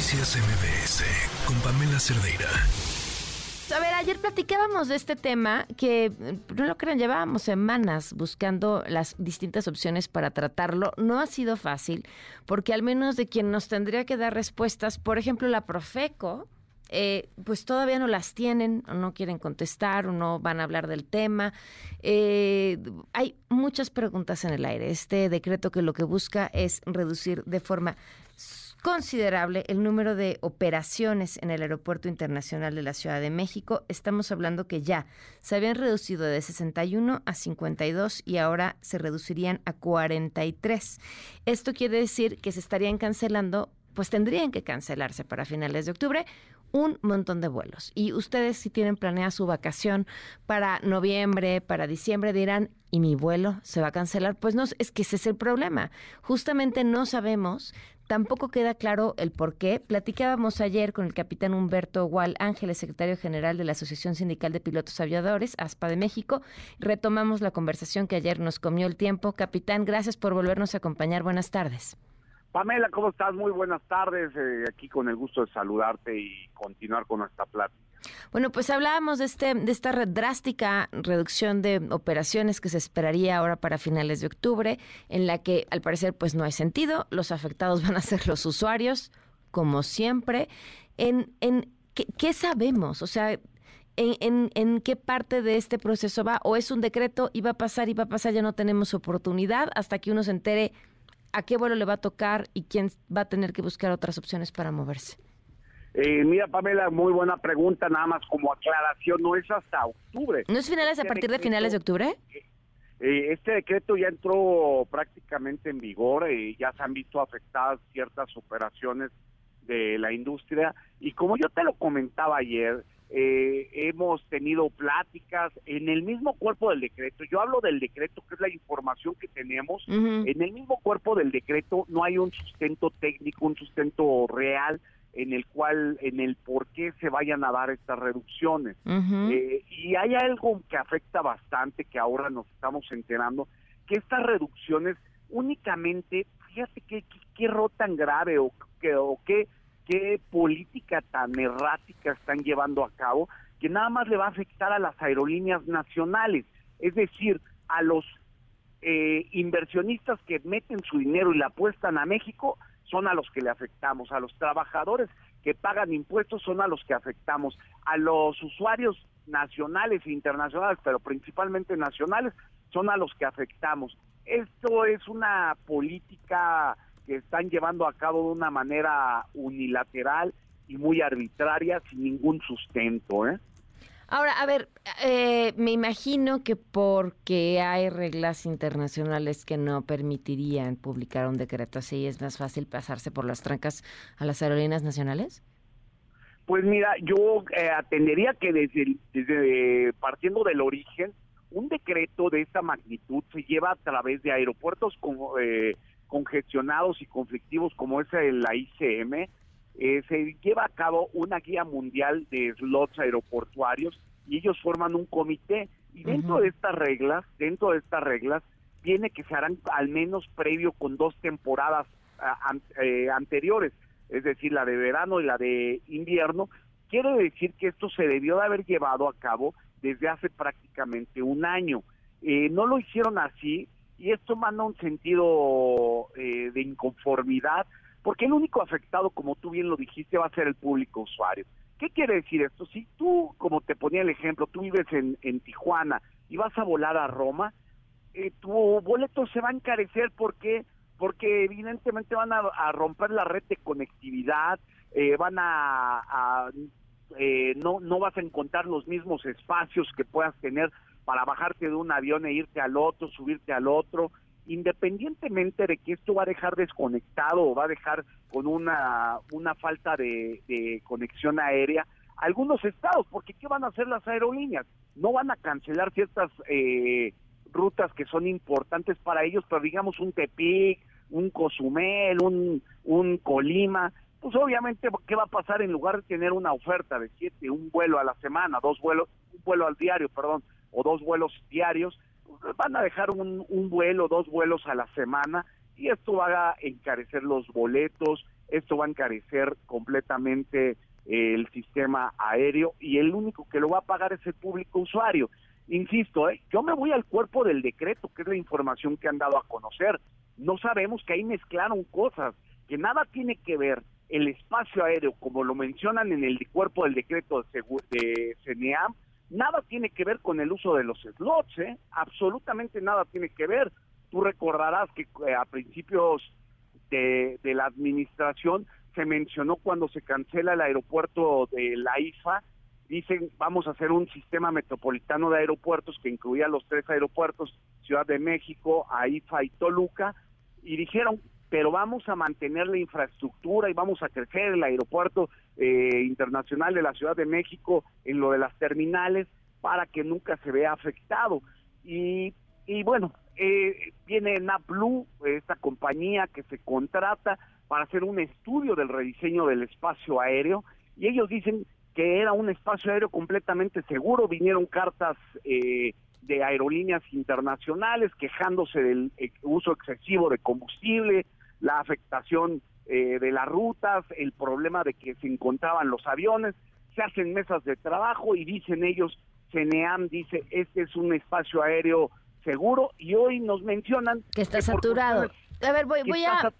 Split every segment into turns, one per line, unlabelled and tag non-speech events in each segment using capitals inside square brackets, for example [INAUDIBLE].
Noticias MBS con Pamela Cerdeira.
A ver, ayer platicábamos de este tema que, no lo crean, llevábamos semanas buscando las distintas opciones para tratarlo. No ha sido fácil, porque al menos de quien nos tendría que dar respuestas, por ejemplo, la Profeco, eh, pues todavía no las tienen, o no quieren contestar, o no van a hablar del tema. Eh, hay muchas preguntas en el aire. Este decreto que lo que busca es reducir de forma considerable el número de operaciones en el Aeropuerto Internacional de la Ciudad de México. Estamos hablando que ya se habían reducido de 61 a 52 y ahora se reducirían a 43. Esto quiere decir que se estarían cancelando, pues tendrían que cancelarse para finales de octubre un montón de vuelos. Y ustedes si tienen planeada su vacación para noviembre, para diciembre, dirán, ¿y mi vuelo se va a cancelar? Pues no, es que ese es el problema. Justamente no sabemos, tampoco queda claro el por qué. Platicábamos ayer con el capitán Humberto Gual Ángeles, secretario general de la Asociación Sindical de Pilotos Aviadores, ASPA de México. Retomamos la conversación que ayer nos comió el tiempo. Capitán, gracias por volvernos a acompañar. Buenas tardes.
Pamela, ¿cómo estás? Muy buenas tardes. Eh, aquí con el gusto de saludarte y continuar con nuestra plática.
Bueno, pues hablábamos de, este, de esta drástica reducción de operaciones que se esperaría ahora para finales de octubre, en la que al parecer pues no hay sentido, los afectados [LAUGHS] van a ser los usuarios, como siempre. ¿En, en qué, sabemos? O sea, en, en, en, qué parte de este proceso va? ¿O es un decreto y va a pasar y va a pasar, ya no tenemos oportunidad hasta que uno se entere a qué vuelo le va a tocar y quién va a tener que buscar otras opciones para moverse?
Eh, mira, Pamela, muy buena pregunta, nada más como aclaración, no es hasta octubre.
¿No es finales a este partir de finales de octubre?
Eh, este decreto ya entró prácticamente en vigor, y ya se han visto afectadas ciertas operaciones de la industria y como yo te lo comentaba ayer, eh, hemos tenido pláticas en el mismo cuerpo del decreto. Yo hablo del decreto, que es la información que tenemos. En el mismo cuerpo del decreto no hay un sustento técnico, un sustento real en el cual, en el por qué se vayan a dar estas reducciones. Eh, y hay algo que afecta bastante, que ahora nos estamos enterando, que estas reducciones únicamente, fíjate qué, qué, error tan grave o, que, o qué qué política tan errática están llevando a cabo que nada más le va a afectar a las aerolíneas nacionales, es decir, a los eh, inversionistas que meten su dinero y la apuestan a México, son a los que le afectamos, a los trabajadores que pagan impuestos son a los que afectamos, a los usuarios nacionales e internacionales, pero principalmente nacionales, son a los que afectamos. Esto es una política que están llevando a cabo de una manera unilateral y muy arbitraria sin ningún sustento. ¿eh?
Ahora, a ver, eh, me imagino que porque hay reglas internacionales que no permitirían publicar un decreto así, es más fácil pasarse por las trancas a las aerolíneas nacionales.
Pues mira, yo eh, atendería que desde, partiendo del origen, un decreto de esta magnitud se lleva a través de aeropuertos como eh, congestionados y conflictivos como es la ICM, eh, se lleva a cabo una guía mundial de slots aeroportuarios y ellos forman un comité y dentro de estas reglas, dentro de estas reglas, viene que se harán al menos previo con dos temporadas eh, anteriores, es decir, la de verano y la de invierno. Quiero decir que esto se debió de haber llevado a cabo desde hace prácticamente un año. Eh, no lo hicieron así y esto manda un sentido eh, de inconformidad, porque el único afectado, como tú bien lo dijiste, va a ser el público usuario. ¿Qué quiere decir esto? Si tú, como te ponía el ejemplo, tú vives en, en Tijuana y vas a volar a Roma, eh, tu boleto se va a encarecer porque porque evidentemente van a, romper la red de conectividad, eh, van a, no no vas a encontrar los mismos espacios que puedas tener para bajarte de un avión e irte al otro, subirte al otro, independientemente de que esto va a dejar desconectado o va a dejar con una, una falta de, conexión aérea, algunos estados, porque ¿qué van a hacer las aerolíneas? No van a cancelar ciertas eh, rutas que son importantes para ellos, pero digamos un Tepic, un Cozumel, un, un Colima, pues obviamente, ¿qué va a pasar en lugar de tener una oferta de siete, un vuelo a la semana, dos vuelos, un vuelo al diario, perdón, o dos vuelos diarios, van a dejar un, un vuelo, dos vuelos a la semana y esto va a encarecer los boletos, esto va a encarecer completamente el sistema aéreo y el único que lo va a pagar es el público usuario. Insisto, ¿eh? yo me voy al cuerpo del decreto, que es la información que han dado a conocer. No sabemos que ahí mezclaron cosas, que nada tiene que ver el espacio aéreo, como lo mencionan en el cuerpo del decreto de, de CNEAM, nada tiene que ver con el uso de los slots, ¿eh? absolutamente nada tiene que ver. Tú recordarás que eh, a principios de, de, la administración se mencionó cuando se cancela el aeropuerto de la IFA, dicen vamos a hacer un sistema metropolitano de aeropuertos que incluía los tres aeropuertos, Ciudad de México, AIFA y Toluca, y dijeron pero vamos a mantener la infraestructura y vamos a crecer el aeropuerto eh, internacional de la Ciudad de México en lo de las terminales para que nunca se vea afectado. Y, y bueno, eh, viene NAPLU, esta compañía que se contrata para hacer un estudio del rediseño del espacio aéreo y ellos dicen que era un espacio aéreo completamente seguro, vinieron cartas eh, de aerolíneas internacionales quejándose del eh, uso excesivo de combustible, la afectación eh, de las rutas, el problema de que se encontraban los aviones, se hacen mesas de trabajo y dicen ellos, CNEAM dice, este es un espacio aéreo seguro y hoy nos mencionan
que está saturado. A ver, voy, voy a,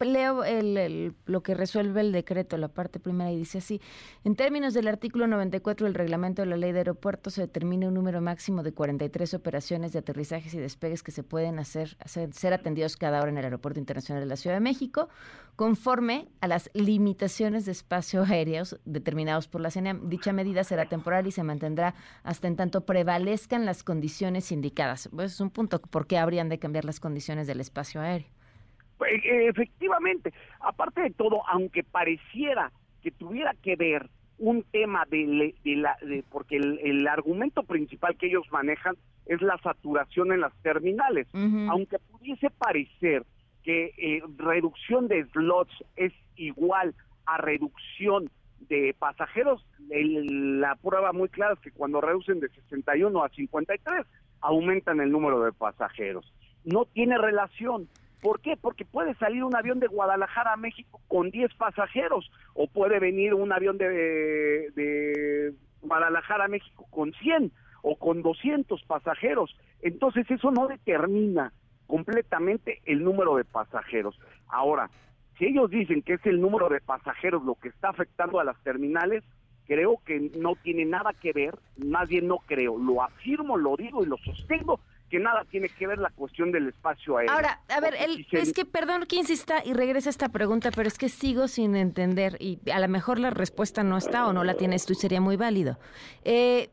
leo el, lo que resuelve el decreto, la parte primera, y dice así, en términos del artículo 94 del reglamento de la ley de aeropuertos, se determina un número máximo de 43 operaciones de aterrizajes y despegues que se pueden hacer, hacer, ser atendidos cada hora en el Aeropuerto Internacional de la Ciudad de México, conforme a las limitaciones de espacio aéreos determinados por la CNEAM. Dicha medida será temporal y se mantendrá hasta en tanto prevalezcan las condiciones indicadas. Pues es un punto, ¿por qué habrían de cambiar las condiciones del espacio aéreo.
Pues, eh, efectivamente, aparte de todo, aunque pareciera que tuviera que ver un tema de, la porque el, argumento principal que ellos manejan es la saturación en las terminales, aunque pudiese parecer que eh, reducción de slots es igual a reducción de pasajeros, la prueba muy clara es que cuando reducen de 61 a 53 aumentan el número de pasajeros no tiene relación. ¿Por qué? Porque puede salir un avión de Guadalajara a México con 10 pasajeros o puede venir un avión de, de Guadalajara a México con 100 o con 200 pasajeros. Entonces eso no determina completamente el número de pasajeros. Ahora, si ellos dicen que es el número de pasajeros lo que está afectando a las terminales, creo que no tiene nada que ver, más bien no creo, lo afirmo, lo digo y lo sostengo que nada tiene que ver la cuestión del espacio aéreo.
Ahora, a ver, es que perdón que insista y regrese esta pregunta, pero es que sigo sin entender y a lo mejor la respuesta no está o no la tienes tú y sería muy válido. Eh,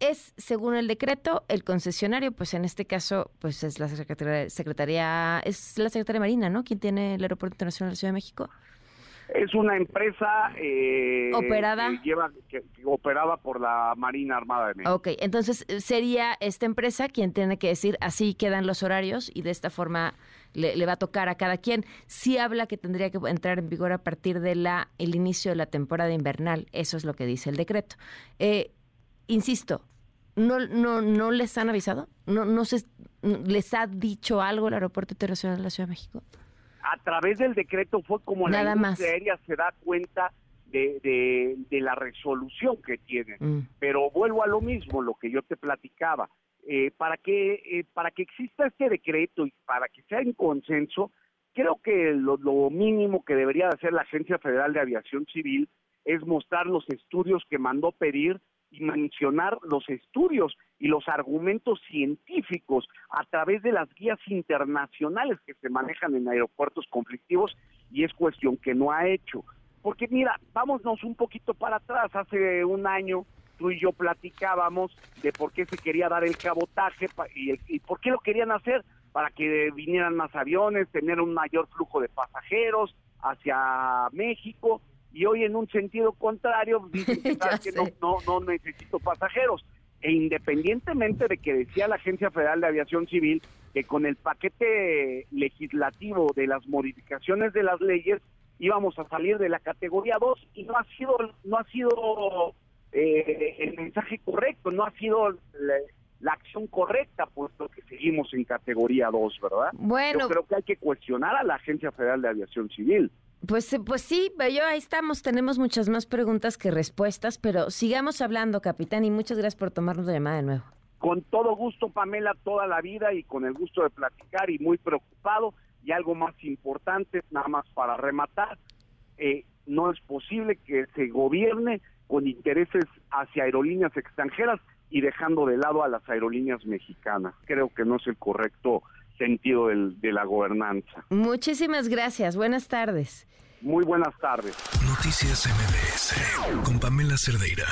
es, según el decreto, el concesionario, pues en este caso, pues es la Secretaría, Secretaría es la Secretaría Marina, ¿no? ¿Quién tiene el Aeropuerto Internacional de la Ciudad de México?
Es una empresa
eh, operada
que lleva que, operada por la Marina Armada de México.
Ok, entonces eh, sería esta empresa quien tiene que decir así quedan los horarios y de esta forma le, va a tocar a cada quien. Sí habla que tendría que entrar en vigor a partir de la el inicio de la temporada invernal. Eso es lo que dice el decreto. Eh, insisto, no no no les han avisado, no no se les ha dicho algo el Aeropuerto Internacional de la Ciudad de México
a través del decreto fue como la industria aérea se da cuenta de, de, la resolución que tiene. Mm. Pero vuelvo a lo mismo, lo que yo te platicaba. Eh, para que eh, para que exista este decreto y para que sea en consenso, creo que lo, lo mínimo que debería hacer la Agencia Federal de Aviación Civil es mostrar los estudios que mandó pedir y mencionar los estudios y los argumentos científicos a través de las guías internacionales que se manejan en aeropuertos conflictivos y es cuestión que no ha hecho. Porque mira, vámonos un poquito para atrás, hace un año tú y yo platicábamos de por qué se quería dar el cabotaje y, y por qué lo querían hacer, para que vinieran más aviones, tener un mayor flujo de pasajeros hacia México y hoy en un sentido contrario [LAUGHS] dicen que, no, no, no necesito pasajeros. E independientemente de que decía la Agencia Federal de Aviación Civil que con el paquete legislativo de las modificaciones de las leyes íbamos a salir de la categoría 2 y no ha sido no ha sido eh, el mensaje correcto, no ha sido la, la, acción correcta, puesto que seguimos en categoría 2, ¿verdad?
Bueno.
Yo creo que hay que cuestionar a la Agencia Federal de Aviación Civil.
Pues, pues sí, yo ahí estamos, tenemos muchas más preguntas que respuestas, pero sigamos hablando, capitán, y muchas gracias por tomarnos la llamada de nuevo.
Con todo gusto, Pamela, toda la vida y con el gusto de platicar y muy preocupado. Y algo más importante, nada más para rematar, eh, no es posible que se gobierne con intereses hacia aerolíneas extranjeras y dejando de lado a las aerolíneas mexicanas. Creo que no es el correcto sentido de la gobernanza.
Muchísimas gracias. Buenas tardes.
Muy buenas tardes.
Noticias MBS con Pamela Cerdeira.